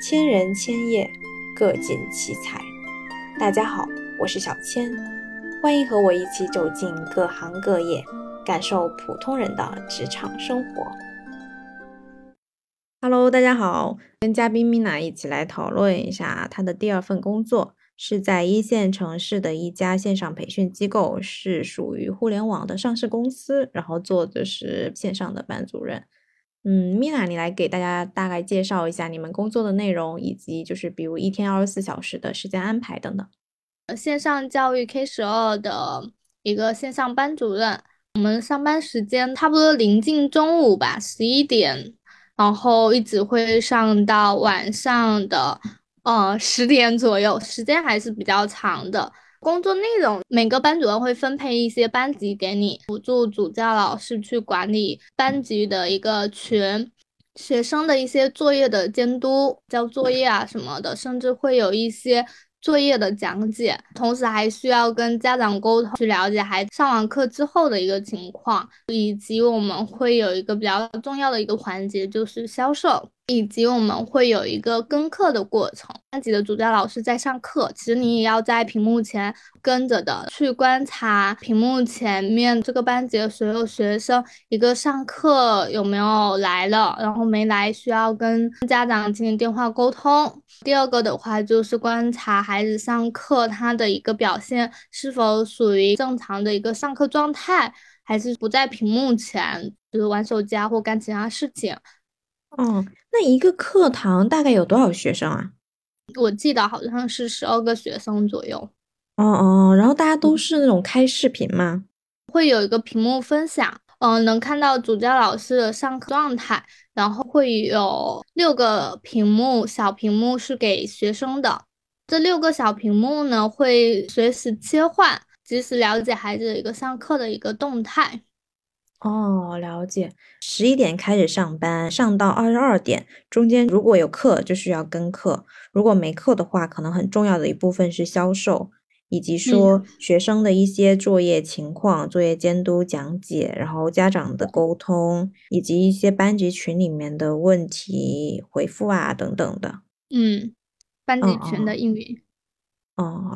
千人千业，各尽其才。大家好，我是小千，欢迎和我一起走进各行各业，感受普通人的职场生活。Hello，大家好，跟嘉宾 Mina 一起来讨论一下她的第二份工作，是在一线城市的一家线上培训机构，是属于互联网的上市公司，然后做的是线上的班主任。嗯，Mina，你来给大家大概介绍一下你们工作的内容，以及就是比如一天二十四小时的时间安排等等。线上教育 K 十二的一个线上班主任，我们上班时间差不多临近中午吧，十一点，然后一直会上到晚上的呃十点左右，时间还是比较长的。工作内容，每个班主任会分配一些班级给你，辅助主教老师去管理班级的一个群，学生的一些作业的监督、交作业啊什么的，甚至会有一些。作业的讲解，同时还需要跟家长沟通，去了解孩子上完课之后的一个情况，以及我们会有一个比较重要的一个环节，就是销售。以及我们会有一个跟课的过程，班级的主教老师在上课，其实你也要在屏幕前跟着的去观察屏幕前面这个班级的所有学生一个上课有没有来了，然后没来需要跟家长进行电话沟通。第二个的话就是观察孩子上课他的一个表现是否属于正常的一个上课状态，还是不在屏幕前就是玩手机啊或干其他事情。哦，那一个课堂大概有多少学生啊？我记得好像是十二个学生左右。哦哦，然后大家都是那种开视频吗？会有一个屏幕分享，嗯，能看到主教老师的上课状态，然后会有六个屏幕，小屏幕是给学生的。这六个小屏幕呢，会随时切换，及时了解孩子的一个上课的一个动态。哦，了解。十一点开始上班，上到二十二点，中间如果有课就需要跟课，如果没课的话，可能很重要的一部分是销售，以及说学生的一些作业情况、作业监督讲解，然后家长的沟通，以及一些班级群里面的问题回复啊等等的。嗯，班级群的运营。哦，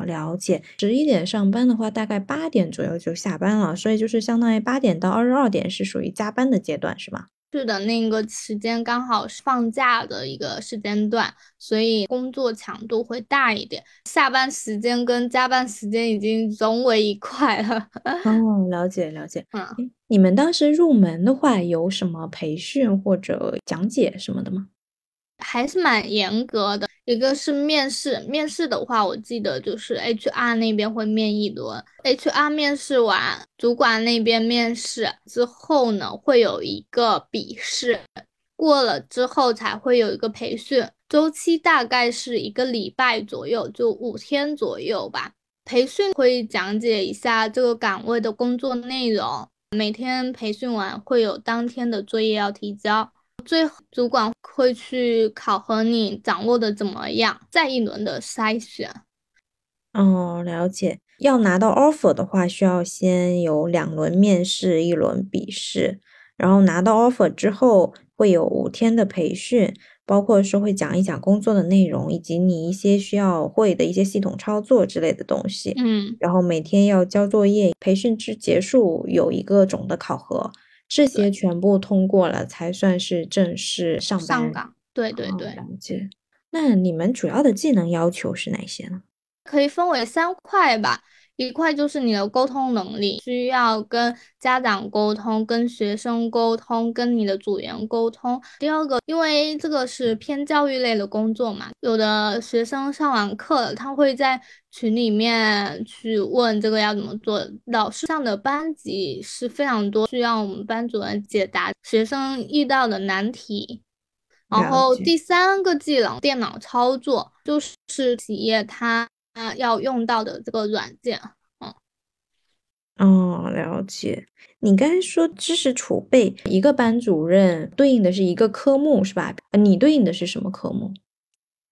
了解。十一点上班的话，大概八点左右就下班了，所以就是相当于八点到二十二点是属于加班的阶段，是吗？是的，那个时间刚好是放假的一个时间段，所以工作强度会大一点。下班时间跟加班时间已经融为一块了。哦，了解了解。嗯，你们当时入门的话，有什么培训或者讲解什么的吗？还是蛮严格的。一个是面试，面试的话，我记得就是 HR 那边会面一轮，HR 面试完，主管那边面试之后呢，会有一个笔试，过了之后才会有一个培训，周期大概是一个礼拜左右，就五天左右吧。培训会讲解一下这个岗位的工作内容，每天培训完会有当天的作业要提交。最后，主管会去考核你掌握的怎么样，再一轮的筛选。哦，了解。要拿到 offer 的话，需要先有两轮面试，一轮笔试。然后拿到 offer 之后，会有五天的培训，包括是会讲一讲工作的内容，以及你一些需要会的一些系统操作之类的东西。嗯。然后每天要交作业，培训之结束有一个总的考核。这些全部通过了，才算是正式上班。上岗，对对对。了解。那你们主要的技能要求是哪些呢？可以分为三块吧。一块就是你的沟通能力，需要跟家长沟通、跟学生沟通、跟你的组员沟通。第二个，因为这个是偏教育类的工作嘛，有的学生上完课了，他会在群里面去问这个要怎么做。老师上的班级是非常多，需要我们班主任解答学生遇到的难题。然后第三个技能，电脑操作，就是企业它。啊，要用到的这个软件，嗯，哦，了解。你刚才说知识储备，一个班主任对应的是一个科目是吧？你对应的是什么科目？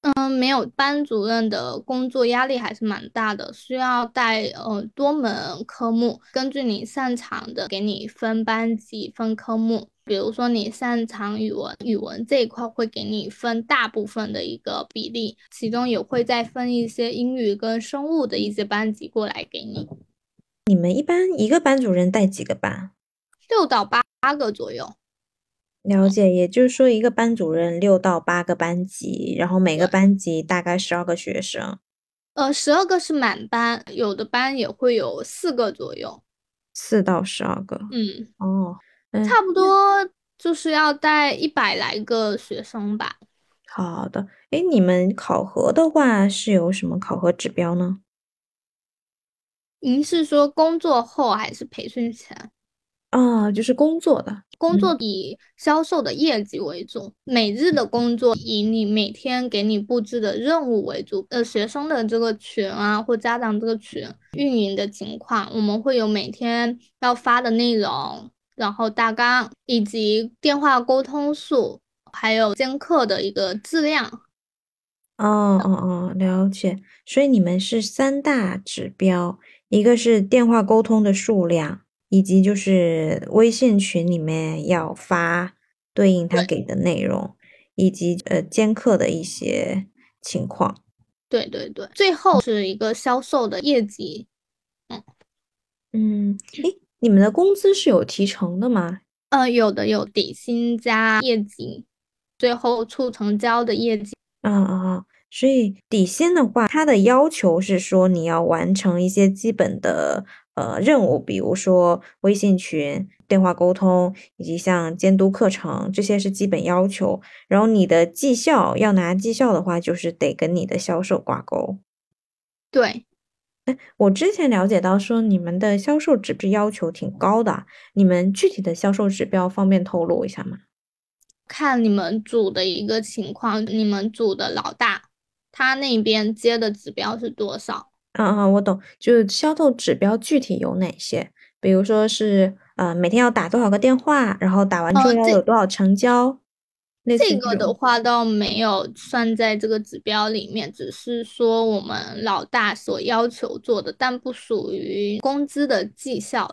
嗯，没有班主任的工作压力还是蛮大的，需要带呃多门科目，根据你擅长的给你分班级分科目。比如说你擅长语文，语文这一块会给你分大部分的一个比例，其中也会再分一些英语跟生物的一些班级过来给你。你们一般一个班主任带几个班？六到八个左右。了解，也就是说一个班主任六到八个班级，然后每个班级大概十二个学生。呃，十二个是满班，有的班也会有四个左右。四到十二个。嗯，哦，差不多就是要带一百来个学生吧。好的，哎，你们考核的话是有什么考核指标呢？您是说工作后还是培训前？啊，就是工作的，工作以销售的业绩为主，每日的工作以你每天给你布置的任务为主。呃，学生的这个群啊，或家长这个群运营的情况，我们会有每天要发的内容，然后大纲以及电话沟通数，还有监课的一个质量。哦哦哦，了解。所以你们是三大指标，一个是电话沟通的数量。以及就是微信群里面要发对应他给的内容，以及呃兼课的一些情况。对对对，最后是一个销售的业绩。嗯嗯，诶，你们的工资是有提成的吗？呃，有的有底薪加业绩，最后促成交的业绩。啊啊啊！所以底薪的话，它的要求是说你要完成一些基本的。呃，任务比如说微信群、电话沟通，以及像监督课程，这些是基本要求。然后你的绩效要拿绩效的话，就是得跟你的销售挂钩。对，哎，我之前了解到说你们的销售指标要求挺高的，你们具体的销售指标方便透露一下吗？看你们组的一个情况，你们组的老大他那边接的指标是多少？嗯嗯，我懂，就是销售指标具体有哪些？比如说是呃，每天要打多少个电话，然后打完之后要有多少成交。这个的话倒没有算在这个指标里面，只是说我们老大所要求做的，但不属于工资的绩效。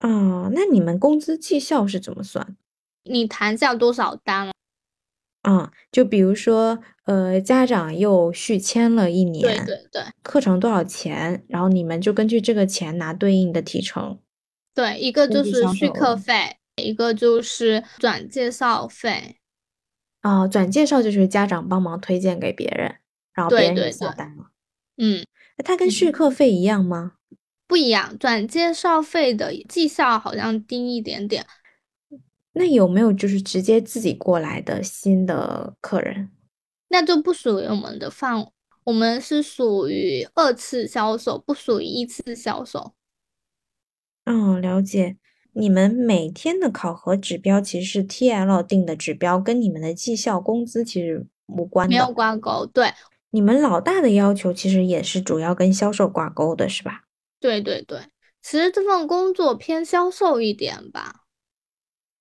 哦，那你们工资绩效是怎么算？你谈下多少单？啊，就比如说，呃，家长又续签了一年，对对对，课程多少钱？然后你们就根据这个钱拿对应的提成。对，一个就是续课费，一个就是转介绍费。啊，转介绍就是家长帮忙推荐给别人，然后别人下单了。嗯，它跟续课费一样吗？不一样，转介绍费的绩效好像低一点点。那有没有就是直接自己过来的新的客人？那就不属于我们的范围，我们是属于二次销售，不属于一次销售。嗯，了解。你们每天的考核指标其实是 TL 定的指标，跟你们的绩效工资其实无关，没有挂钩。对，你们老大的要求其实也是主要跟销售挂钩的，是吧？对对对，其实这份工作偏销售一点吧。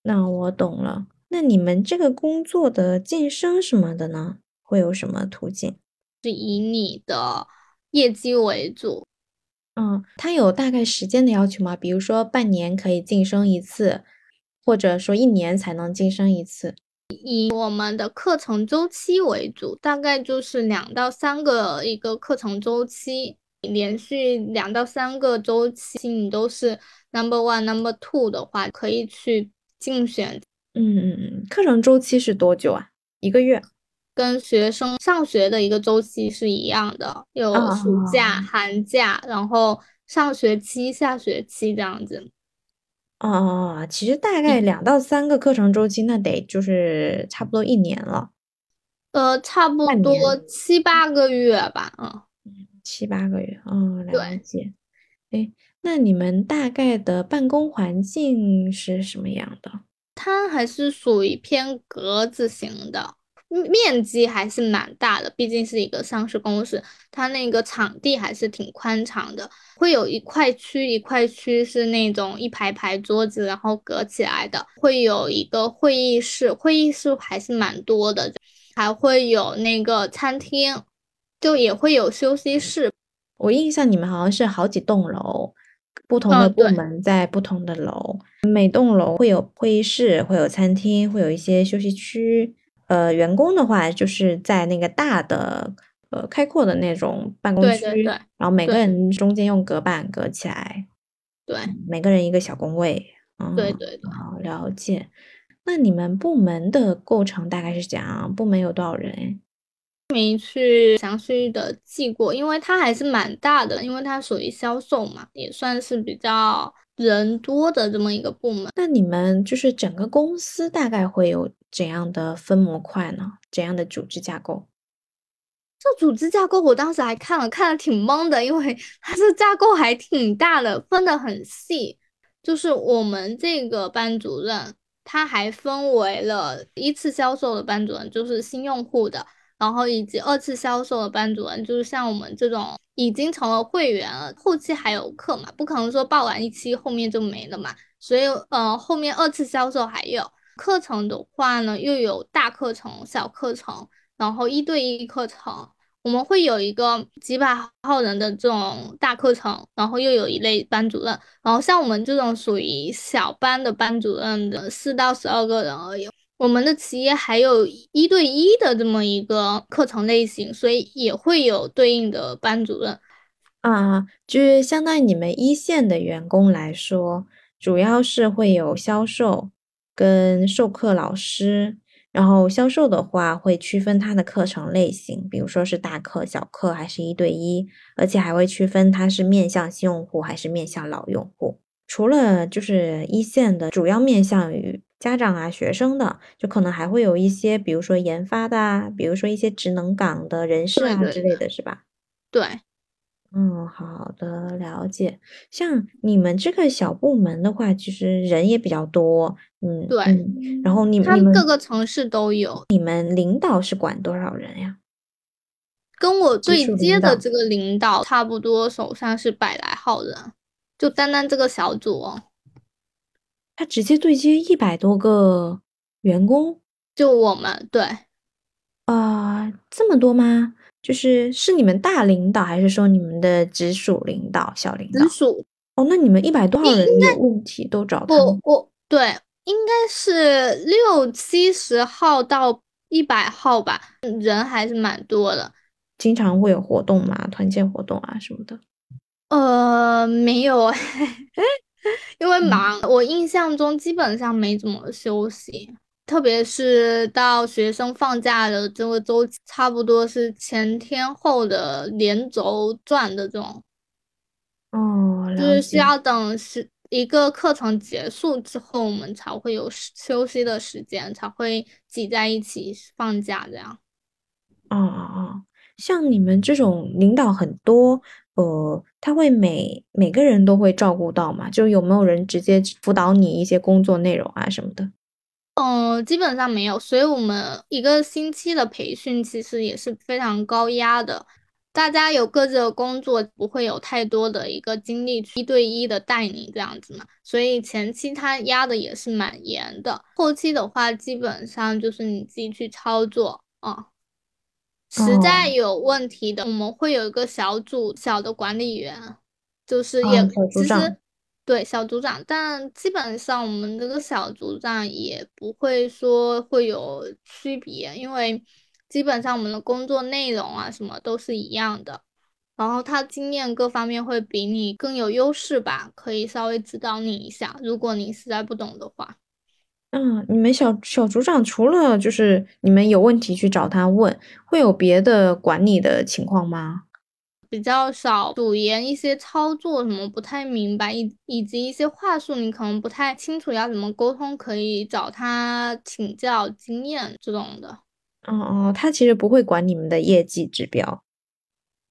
那我懂了。那你们这个工作的晋升什么的呢？会有什么途径？是以你的业绩为主。嗯，它有大概时间的要求吗？比如说半年可以晋升一次，或者说一年才能晋升一次？以我们的课程周期为主，大概就是两到三个一个课程周期，连续两到三个周期你都是 number one、number two 的话，可以去。竞选，嗯嗯嗯，课程周期是多久啊？一个月，跟学生上学的一个周期是一样的，有暑假、寒假，然后上学期、下学期这样子。哦哦哦，其实大概两到三个课程周期，那得就是差不多一年了。呃，差不多七八个月吧，嗯，七八个月，哦，了解。哎。那你们大概的办公环境是什么样的？它还是属于偏格子型的，面积还是蛮大的，毕竟是一个上市公司，它那个场地还是挺宽敞的，会有一块区一块区是那种一排排桌子，然后隔起来的，会有一个会议室，会议室还是蛮多的，还会有那个餐厅，就也会有休息室。我印象你们好像是好几栋楼，不同的部门在不同的楼，每栋楼会有会议室，会有餐厅，会有一些休息区。呃，员工的话就是在那个大的、呃开阔的那种办公区，然后每个人中间用隔板隔起来，对，每个人一个小工位。对对对，好了解。那你们部门的构成大概是怎样？部门有多少人？没去详细的记过，因为它还是蛮大的，因为它属于销售嘛，也算是比较人多的这么一个部门。那你们就是整个公司大概会有怎样的分模块呢？怎样的组织架构？这组织架构我当时还看了，看了挺懵的，因为 它这架构还挺大的，分得很细。就是我们这个班主任，他还分为了一次销售的班主任，就是新用户的。然后以及二次销售的班主任，就是像我们这种已经成了会员了，后期还有课嘛，不可能说报完一期后面就没了嘛。所以呃，后面二次销售还有课程的话呢，又有大课程、小课程，然后一对一课程。我们会有一个几百号人的这种大课程，然后又有一类班主任，然后像我们这种属于小班的班主任的四到十二个人而已。我们的企业还有一对一的这么一个课程类型，所以也会有对应的班主任啊，就是相当于你们一线的员工来说，主要是会有销售跟授课老师，然后销售的话会区分他的课程类型，比如说是大课、小课还是一对一，而且还会区分他是面向新用户还是面向老用户。除了就是一线的，主要面向于。家长啊，学生的就可能还会有一些，比如说研发的啊，比如说一些职能岗的人事啊之类的是吧？对，嗯，好的，了解。像你们这个小部门的话，其实人也比较多，嗯，对。然后你们他们各个城市都有。你们领导是管多少人呀？跟我对接的这个领导差不多，手上是百来号人，就单单这个小组哦。他直接对接一百多个员工，就我们对啊，这么多吗？就是是你们大领导，还是说你们的直属领导、小领导？直属哦，那你们一百多号人有问题都找他？我我对，应该是六七十号到一百号吧，人还是蛮多的。经常会有活动嘛，团建活动啊什么的。呃，没有。因为忙，我印象中基本上没怎么休息，特别是到学生放假的这个周期，差不多是前天后的连轴转的这种。哦，就是需要等是一个课程结束之后，我们才会有休息的时间，才会挤在一起放假这样。哦哦哦，像你们这种领导很多。呃，他会每每个人都会照顾到嘛？就有没有人直接辅导你一些工作内容啊什么的？嗯，基本上没有。所以我们一个星期的培训其实也是非常高压的，大家有各自的工作，不会有太多的一个精力一对一的带你这样子嘛。所以前期他压的也是蛮严的，后期的话基本上就是你自己去操作啊。实在有问题的，我们会有一个小组小的管理员，就是也其实对小组长，但基本上我们这个小组长也不会说会有区别，因为基本上我们的工作内容啊什么都是一样的，然后他经验各方面会比你更有优势吧，可以稍微指导你一下，如果你实在不懂的话。嗯，你们小小组长除了就是你们有问题去找他问，会有别的管理的情况吗？比较少，组员一些操作什么不太明白，以以及一些话术你可能不太清楚要怎么沟通，可以找他请教经验这种的。哦哦，他其实不会管你们的业绩指标。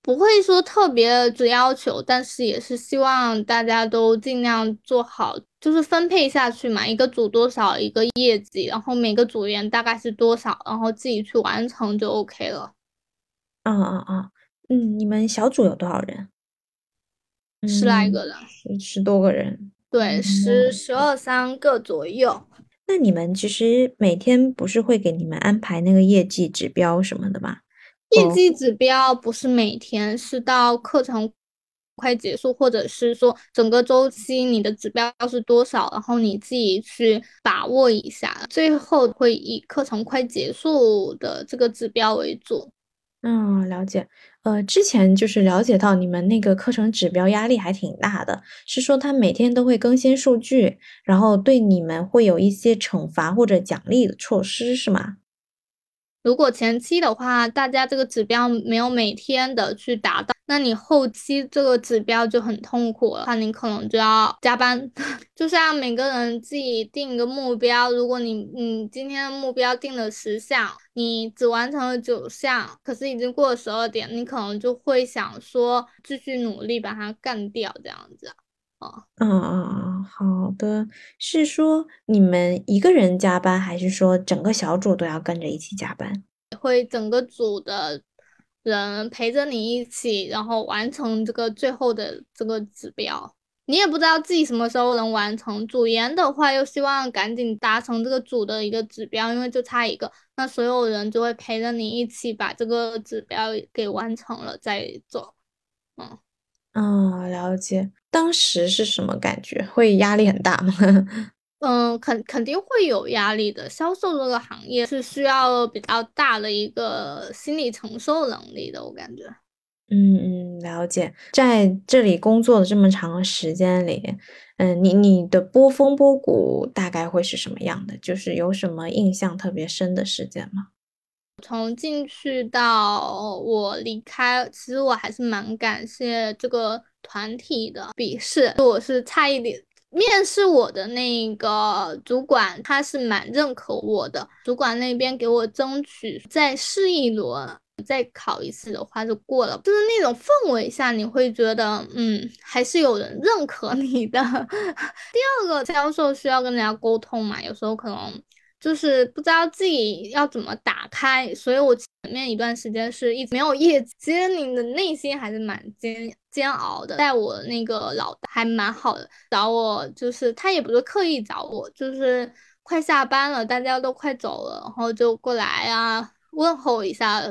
不会说特别的要求，但是也是希望大家都尽量做好，就是分配下去嘛，一个组多少一个业绩，然后每个组员大概是多少，然后自己去完成就 OK 了。啊啊啊！嗯，你们小组有多少人？十来个人，十十多个人。对，十十二三个左右。那你们其实每天不是会给你们安排那个业绩指标什么的吗？业绩指标不是每天，是到课程快结束，或者是说整个周期你的指标是多少，然后你自己去把握一下，最后会以课程快结束的这个指标为主。嗯，了解。呃，之前就是了解到你们那个课程指标压力还挺大的，是说他每天都会更新数据，然后对你们会有一些惩罚或者奖励的措施，是吗？如果前期的话，大家这个指标没有每天的去达到，那你后期这个指标就很痛苦了，那你可能就要加班。就像每个人自己定一个目标，如果你你今天的目标定了十项，你只完成了九项，可是已经过了十二点，你可能就会想说继续努力把它干掉，这样子。哦，嗯嗯嗯，好的，是说你们一个人加班，还是说整个小组都要跟着一起加班？会整个组的人陪着你一起，然后完成这个最后的这个指标。你也不知道自己什么时候能完成。组员的话又希望赶紧达成这个组的一个指标，因为就差一个，那所有人就会陪着你一起把这个指标给完成了再走。嗯。嗯，了解。当时是什么感觉？会压力很大吗？嗯，肯肯定会有压力的。销售这个行业是需要比较大的一个心理承受能力的，我感觉。嗯嗯，了解。在这里工作的这么长时间里，嗯，你你的波峰波谷大概会是什么样的？就是有什么印象特别深的事件吗？从进去到我离开，其实我还是蛮感谢这个团体的。笔试我是差一点，面试我的那个主管他是蛮认可我的，主管那边给我争取再试一轮，再考一次的话就过了。就是那种氛围下，你会觉得，嗯，还是有人认可你的。第二个销售需要跟人家沟通嘛，有时候可能。就是不知道自己要怎么打开，所以我前面一段时间是一直没有业绩，其实你的内心还是蛮煎煎熬的。带我那个老大还蛮好的，找我就是他也不是刻意找我，就是快下班了，大家都快走了，然后就过来啊问候一下，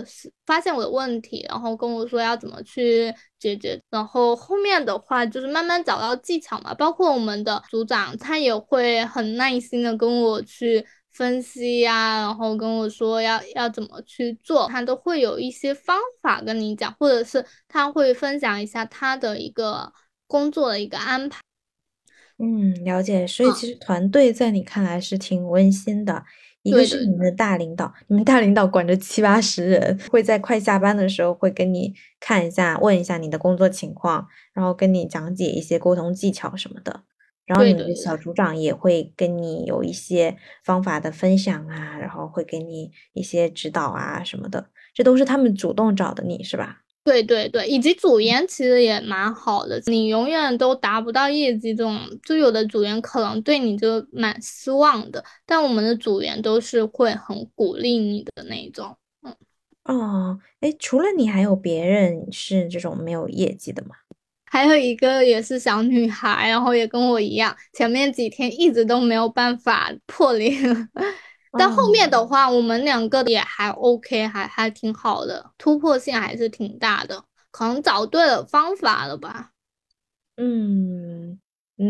发现我的问题，然后跟我说要怎么去解决。然后后面的话就是慢慢找到技巧嘛，包括我们的组长他也会很耐心的跟我去。分析呀，然后跟我说要要怎么去做，他都会有一些方法跟你讲，或者是他会分享一下他的一个工作的一个安排。嗯，了解。所以其实团队在你看来是挺温馨的。一个是你们的大领导，你们大领导管着七八十人，会在快下班的时候会跟你看一下，问一下你的工作情况，然后跟你讲解一些沟通技巧什么的。然后你的小组长也会跟你有一些方法的分享啊，然后会给你一些指导啊什么的，这都是他们主动找的你是吧？对对对，以及组员其实也蛮好的，你永远都达不到业绩这种，就有的组员可能对你就蛮失望的，但我们的组员都是会很鼓励你的那种。嗯，哦，哎，除了你还有别人是这种没有业绩的吗？还有一个也是小女孩，然后也跟我一样，前面几天一直都没有办法破零，但后面的话，我们两个也还 OK，还还挺好的，突破性还是挺大的，可能找对了方法了吧。嗯，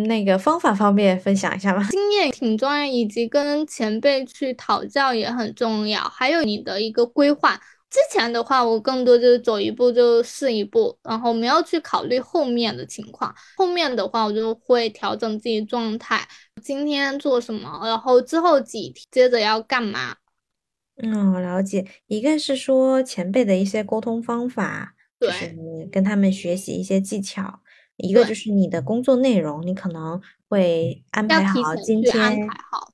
那个方法方面分享一下吗？经验挺重要，以及跟前辈去讨教也很重要，还有你的一个规划。之前的话，我更多就是走一步就试一步，然后没有去考虑后面的情况。后面的话，我就会调整自己状态，今天做什么，然后之后几天接着要干嘛。嗯，了解。一个是说前辈的一些沟通方法，就是跟他们学习一些技巧；一个就是你的工作内容，你可能会安排好今天，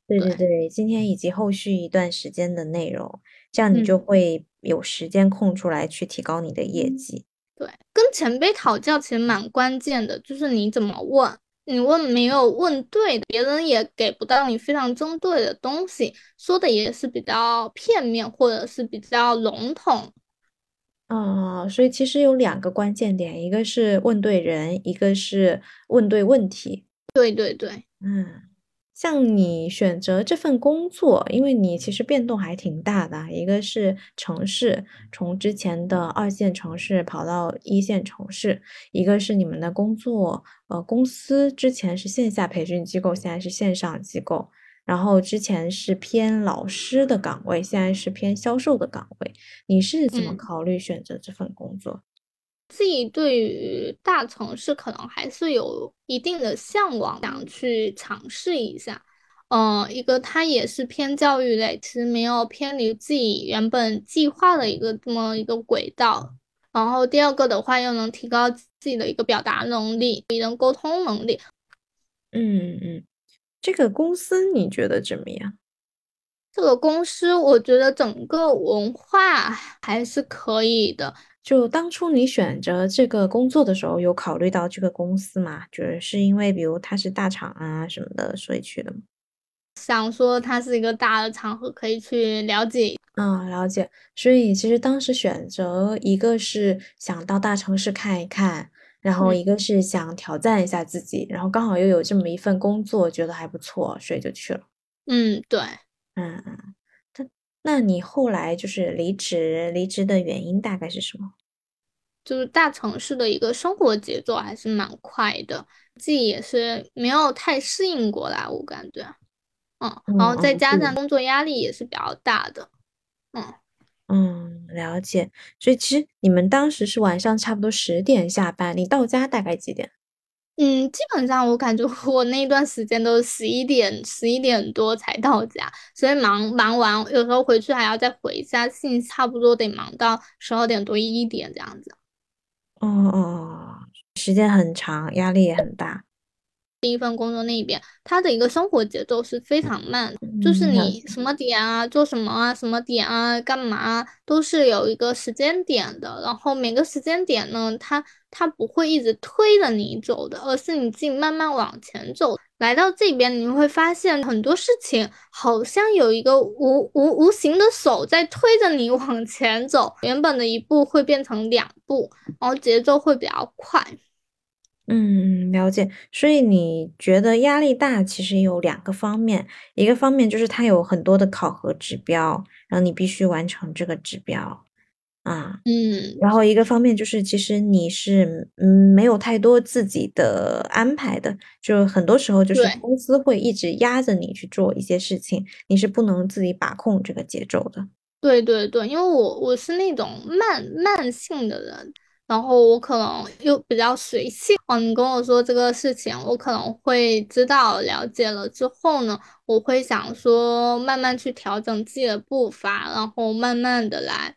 对对对，今天以及后续一段时间的内容。这样你就会有时间空出来去提高你的业绩。对，跟前辈讨教其实蛮关键的，就是你怎么问，你问没有问对的，别人也给不到你非常针对的东西，说的也是比较片面或者是比较笼统。哦，所以其实有两个关键点，一个是问对人，一个是问对问题。对对对，嗯。像你选择这份工作，因为你其实变动还挺大的，一个是城市，从之前的二线城市跑到一线城市，一个是你们的工作，呃，公司之前是线下培训机构，现在是线上机构，然后之前是偏老师的岗位，现在是偏销售的岗位，你是怎么考虑选择这份工作？自己对于大城市可能还是有一定的向往，想去尝试一下。嗯，一个它也是偏教育类，其实没有偏离自己原本计划的一个这么一个轨道。然后第二个的话，又能提高自己的一个表达能力、与人沟通能力。嗯嗯，这个公司你觉得怎么样？这个公司我觉得整个文化还是可以的。就当初你选择这个工作的时候，有考虑到这个公司吗？就是是因为比如它是大厂啊什么的，所以去的吗？想说它是一个大的场合，可以去了解。嗯，了解。所以其实当时选择一个是想到大城市看一看，然后一个是想挑战一下自己，然后刚好又有这么一份工作，觉得还不错，所以就去了。嗯，对。嗯嗯。那你后来就是离职，离职的原因大概是什么？就是大城市的一个生活节奏还是蛮快的，自己也是没有太适应过来，我感觉，嗯，然后再加上工作压力也是比较大的，嗯嗯，了解。所以其实你们当时是晚上差不多十点下班，你到家大概几点？嗯，基本上我感觉 我那段时间都十一点、十一点多才到家，所以忙忙完，有时候回去还要再回一下信，差不多得忙到十二点多一点这样子。哦哦，时间很长，压力也很大。第一份工作那边，他的一个生活节奏是非常慢，就是你什么点啊，做什么啊，什么点啊，干嘛都是有一个时间点的。然后每个时间点呢，他他不会一直推着你走的，而是你自己慢慢往前走。来到这边，你会发现很多事情好像有一个无无无形的手在推着你 往前走，原本的一步会变成两步，然后节奏会比较快。嗯，了解。所以你觉得压力大，其实有两个方面，一个方面就是它有很多的考核指标，然后你必须完成这个指标啊。嗯，然后一个方面就是其实你是嗯没有太多自己的安排的，就很多时候就是公司会一直压着你去做一些事情，你是不能自己把控这个节奏的。对对对，因为我我是那种慢慢性的人。然后我可能又比较随性哦，你跟我说这个事情，我可能会知道了解了之后呢，我会想说慢慢去调整自己的步伐，然后慢慢的来。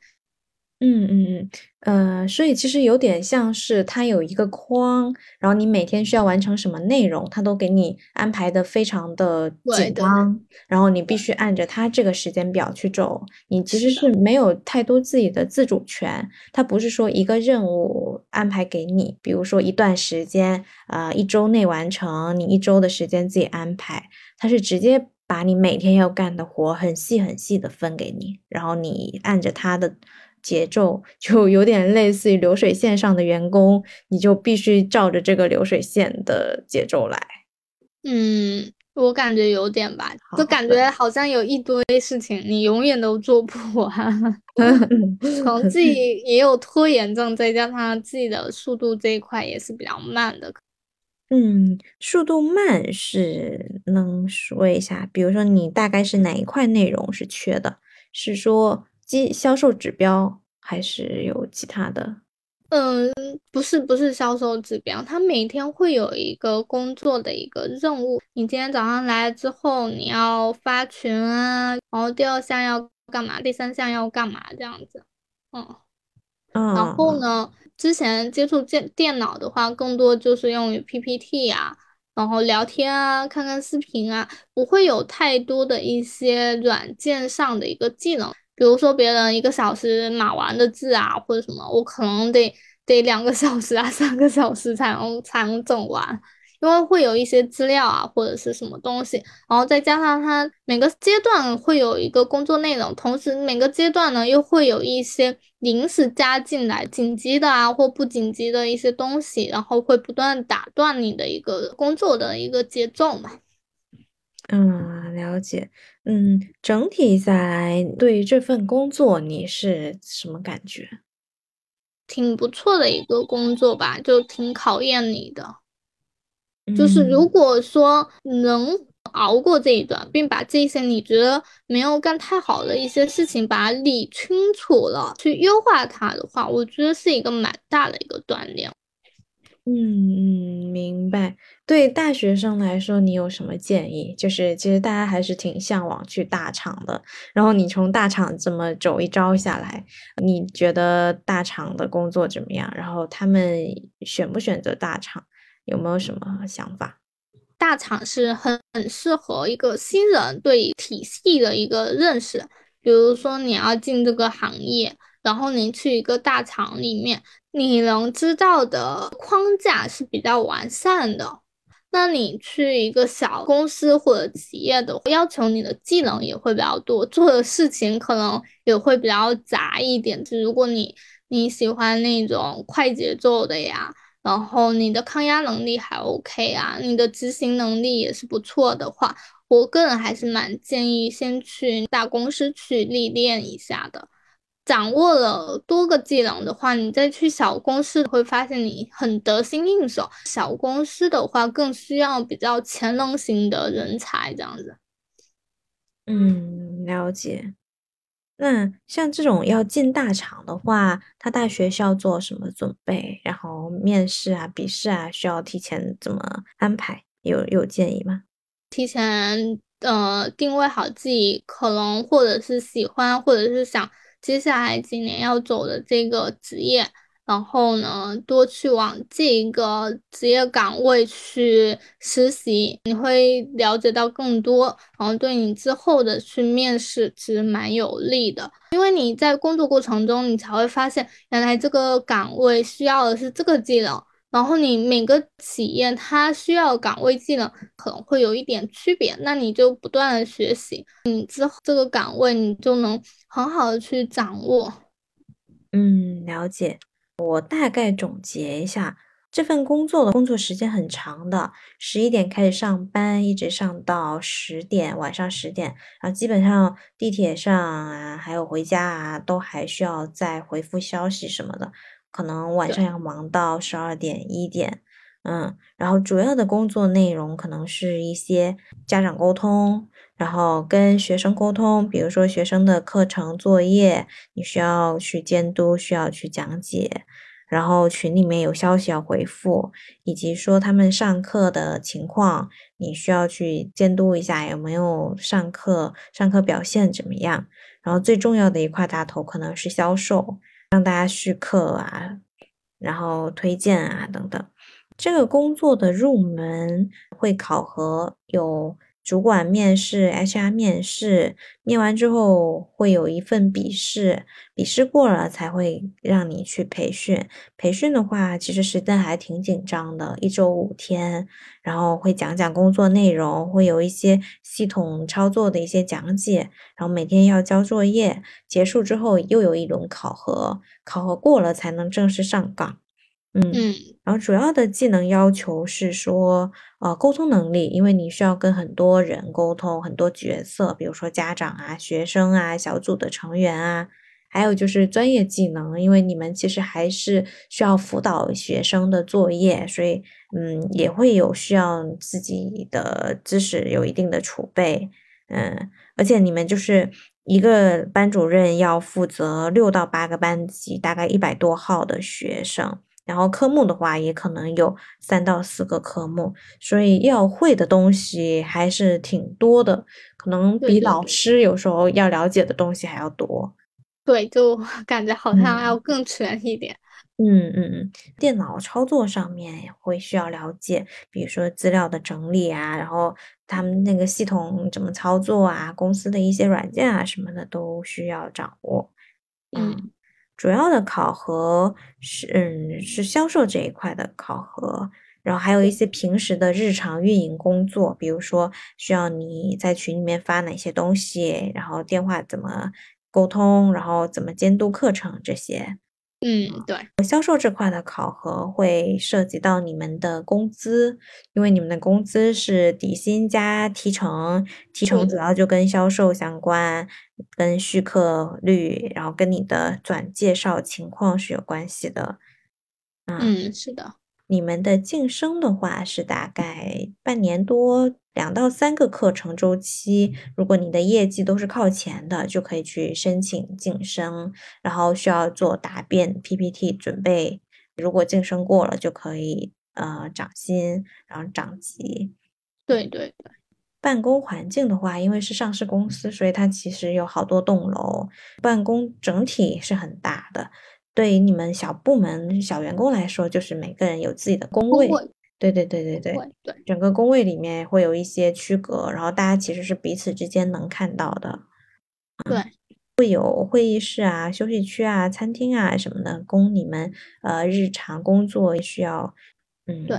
嗯嗯嗯，呃，所以其实有点像是它有一个框，然后你每天需要完成什么内容，它都给你安排的非常的紧张，然后你必须按着它这个时间表去走，你其实是没有太多自己的自主权。它不是说一个任务安排给你，比如说一段时间，呃，一周内完成，你一周的时间自己安排，它是直接把你每天要干的活很细很细的分给你，然后你按着它的。节奏就有点类似于流水线上的员工，你就必须照着这个流水线的节奏来。嗯，我感觉有点吧，就感觉好像有一堆事情你永远都做不完，可能自己也有拖延症，再加上自己的速度这一块也是比较慢的。嗯，速度慢是能说一下，比如说你大概是哪一块内容是缺的？是说？绩销售指标还是有其他的？嗯，不是，不是销售指标，他每天会有一个工作的一个任务。你今天早上来之后，你要发群啊，然后第二项要干嘛？第三项要干嘛？这样子，嗯，然后呢，之前接触电电脑的话，更多就是用于 PPT 啊，然后聊天啊，看看视频啊，不会有太多的一些软件上的一个技能。比如说别人一个小时码完的字啊，或者什么，我可能得得两个小时啊，三个小时才能才能整完，因为会有一些资料啊，或者是什么东西，然后再加上它每个阶段会有一个工作内容，同时每个阶段呢又会有一些临时加进来紧急的啊或不紧急的一些东西，然后会不断打断你的一个工作的一个节奏嘛。嗯，了解。嗯，整体下来，对这份工作你是什么感觉？挺不错的一个工作吧，就挺考验你的。就是如嗯。果说能熬过这一段，并把这些你觉得没有干太好的一些事情，把它理清楚了，去优化它的话，我觉得是一个蛮大的一个锻炼。嗯嗯，明白。对大学生来说，你有什么建议？就是其实大家还是挺向往去大厂的，然后你从大厂这么走一遭下来，你觉得大厂的工作怎么样？然后他们选不选择大厂，有没有什么想法？大厂是很很适合一个新人对体系的一个认识，比如说你要进这个行业，然后你去一个大厂里面，你能知道的框架是比较完善的。那你去一个小公司或者企业的，要求你的技能也会比较多，做的事情可能也会比较杂一点。就如果你你喜欢那种快节奏的呀。然后你的抗压能力还 OK 啊，你的执行能力也是不错的话，我个人还是蛮建议先去大公司去历练一下的。掌握了多个技能的话，你再去小公司会发现你很得心应手。小公司的话更需要比较潜能型的人才，这样子。嗯，了解。那像这种要进大厂的话，他大学需要做什么准备？然后面试啊、笔试啊，需要提前怎么安排？有有建议吗？提前呃定位好自己可能或者是喜欢，或者是想接下来几年要走的这个职业。然后呢，多去往这个职业岗位去实习，你会了解到更多，然后对你之后的去面试其实蛮有利的。因为你在工作过程中，你才会发现原来这个岗位需要的是这个技能，然后你每个企业它需要岗位技能可能会有一点区别，那你就不断的学习，你之后这个岗位你就能很好的去掌握。嗯，了解。我大概总结一下，这份工作的工作时间很长的，十一点开始上班，一直上到十点，晚上十点，然后基本上地铁上啊，还有回家啊，都还需要再回复消息什么的，可能晚上要忙到十二点一点，嗯，然后主要的工作内容可能是一些家长沟通。然后跟学生沟通，比如说学生的课程作业，你需要去监督，需要去讲解，然后群里面有消息要回复，以及说他们上课的情况，你需要去监督一下有没有上课，上课表现怎么样。然后最重要的一块大头可能是销售，让大家续课啊，然后推荐啊等等。这个工作的入门会考核有。主管面试，HR 面试，面完之后会有一份笔试，笔试过了才会让你去培训。培训的话，其实时间还挺紧张的，一周五天，然后会讲讲工作内容，会有一些系统操作的一些讲解，然后每天要交作业，结束之后又有一轮考核，考核过了才能正式上岗。嗯，然后主要的技能要求是说，呃，沟通能力，因为你需要跟很多人沟通，很多角色，比如说家长啊、学生啊、小组的成员啊，还有就是专业技能，因为你们其实还是需要辅导学生的作业，所以，嗯，也会有需要自己的知识有一定的储备，嗯，而且你们就是一个班主任要负责六到八个班级，大概一百多号的学生。然后科目的话，也可能有三到四个科目，所以要会的东西还是挺多的，可能比老师有时候要了解的东西还要多。对，就 感觉好像要更全一点。嗯嗯嗯，电脑操作上面会需要了解，比如说资料的整理啊，然后他们那个系统怎么操作啊，公司的一些软件啊什么的都需要掌握。嗯。主要的考核是，嗯，是销售这一块的考核，然后还有一些平时的日常运营工作，比如说需要你在群里面发哪些东西，然后电话怎么沟通，然后怎么监督课程这些。嗯，对。销售这块的考核会涉及到你们的工资，因为你们的工资是底薪加提成，提成主要就跟销售相关，跟续客率，然后跟你的转介绍情况是有关系的。嗯，是的。你们的晋升的话是大概半年多，两到三个课程周期。如果你的业绩都是靠前的，就可以去申请晋升，然后需要做答辩 PPT 准备。如果晋升过了，就可以呃涨薪，然后涨级。对对对。办公环境的话，因为是上市公司，所以它其实有好多栋楼，办公整体是很大的。对于你们小部门、小员工来说，就是每个人有自己的工位。对对对对对对，整个工位里面会有一些区隔，然后大家其实是彼此之间能看到的。对，会有会议室啊、休息区啊、餐厅啊什么的，供你们呃日常工作需要。嗯，对。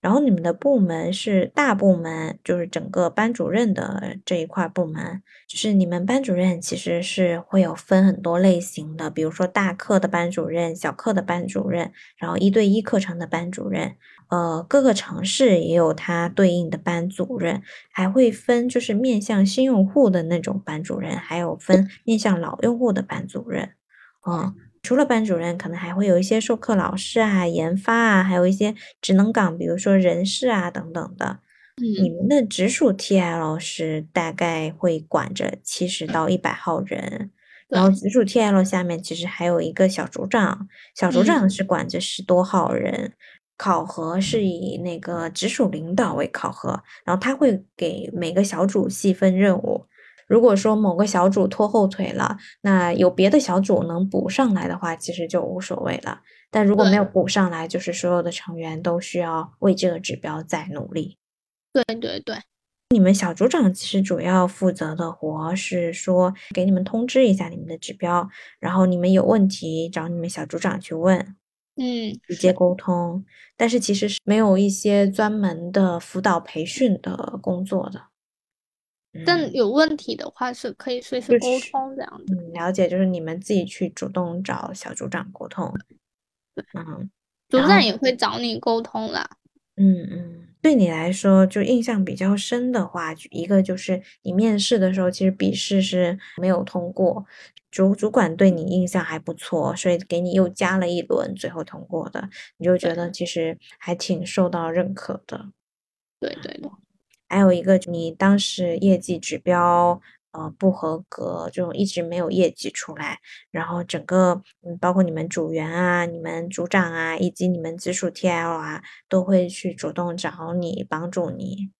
然后你们的部门是大部门，就是整个班主任的这一块部门，就是你们班主任其实是会有分很多类型的，比如说大课的班主任、小课的班主任，然后一对一课程的班主任，呃，各个城市也有它对应的班主任，还会分就是面向新用户的那种班主任，还有分面向老用户的班主任，嗯。除了班主任，可能还会有一些授课老师啊、研发啊，还有一些职能岗，比如说人事啊等等的。你们的直属 TL 是大概会管着七十到一百号人，然后直属 TL 下面其实还有一个小组长，小组长是管着十多号人。考核是以那个直属领导为考核，然后他会给每个小组细分任务。如果说某个小组拖后腿了，那有别的小组能补上来的话，其实就无所谓了。但如果没有补上来，就是所有的成员都需要为这个指标再努力。对对对，你们小组长其实主要负责的活是说给你们通知一下你们的指标，然后你们有问题找你们小组长去问，嗯，直接沟通。但是其实是没有一些专门的辅导培训的工作的。但有问题的话是可以随时沟通这样子。嗯，了解，就是你们自己去主动找小组长沟通。对，嗯，组长也会找你沟通啦。嗯嗯，对你来说就印象比较深的话，一个就是你面试的时候其实笔试是没有通过，主主管对你印象还不错，所以给你又加了一轮，最后通过的，你就觉得其实还挺受到认可的。对对对。还有一个，你当时业绩指标呃不合格，就一直没有业绩出来，然后整个嗯，包括你们组员啊、你们组长啊，以及你们直属 TL 啊，都会去主动找你帮助你。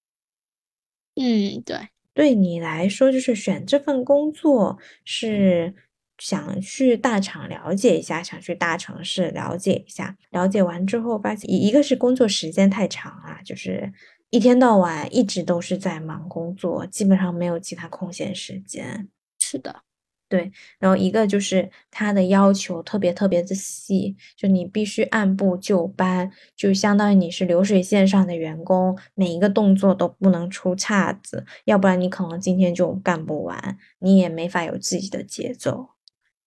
嗯，对，对你来说，就是选这份工作是想去大厂了解一下，想去大城市了解一下，了解完之后发现，一个是工作时间太长啊，就是。一天到晚一直都是在忙工作，基本上没有其他空闲时间。是的，对。然后一个就是他的要求特别特别的细，就你必须按部就班，就相当于你是流水线上的员工，每一个动作都不能出岔子，要不然你可能今天就干不完，你也没法有自己的节奏，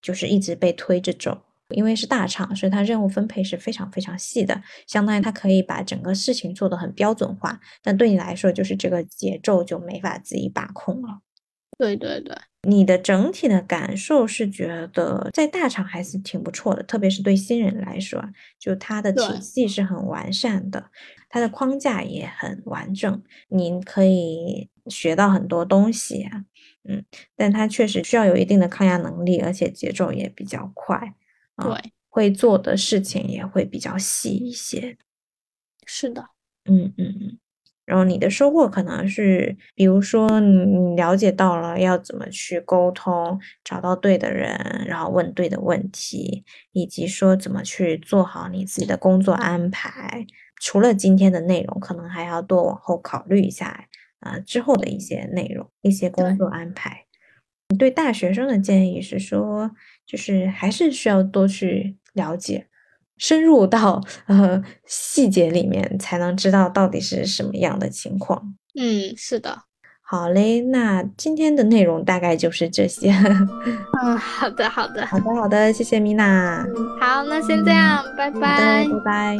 就是一直被推着走。因为是大厂，所以它任务分配是非常非常细的，相当于它可以把整个事情做得很标准化。但对你来说，就是这个节奏就没法自己把控了。对对对，你的整体的感受是觉得在大厂还是挺不错的，特别是对新人来说，就它的体系是很完善的，它的框架也很完整，您可以学到很多东西啊。嗯，但它确实需要有一定的抗压能力，而且节奏也比较快。对，会做的事情也会比较细一些。是的，嗯嗯嗯。然后你的收获可能是，比如说你了解到了要怎么去沟通，找到对的人，然后问对的问题，以及说怎么去做好你自己的工作安排。除了今天的内容，可能还要多往后考虑一下啊，之后的一些内容、一些工作安排。你对大学生的建议是说？就是还是需要多去了解，深入到呃细节里面，才能知道到底是什么样的情况。嗯，是的。好嘞，那今天的内容大概就是这些。嗯，好的，好的，好的，好的，谢谢米娜。好，那先这样，拜拜，拜拜。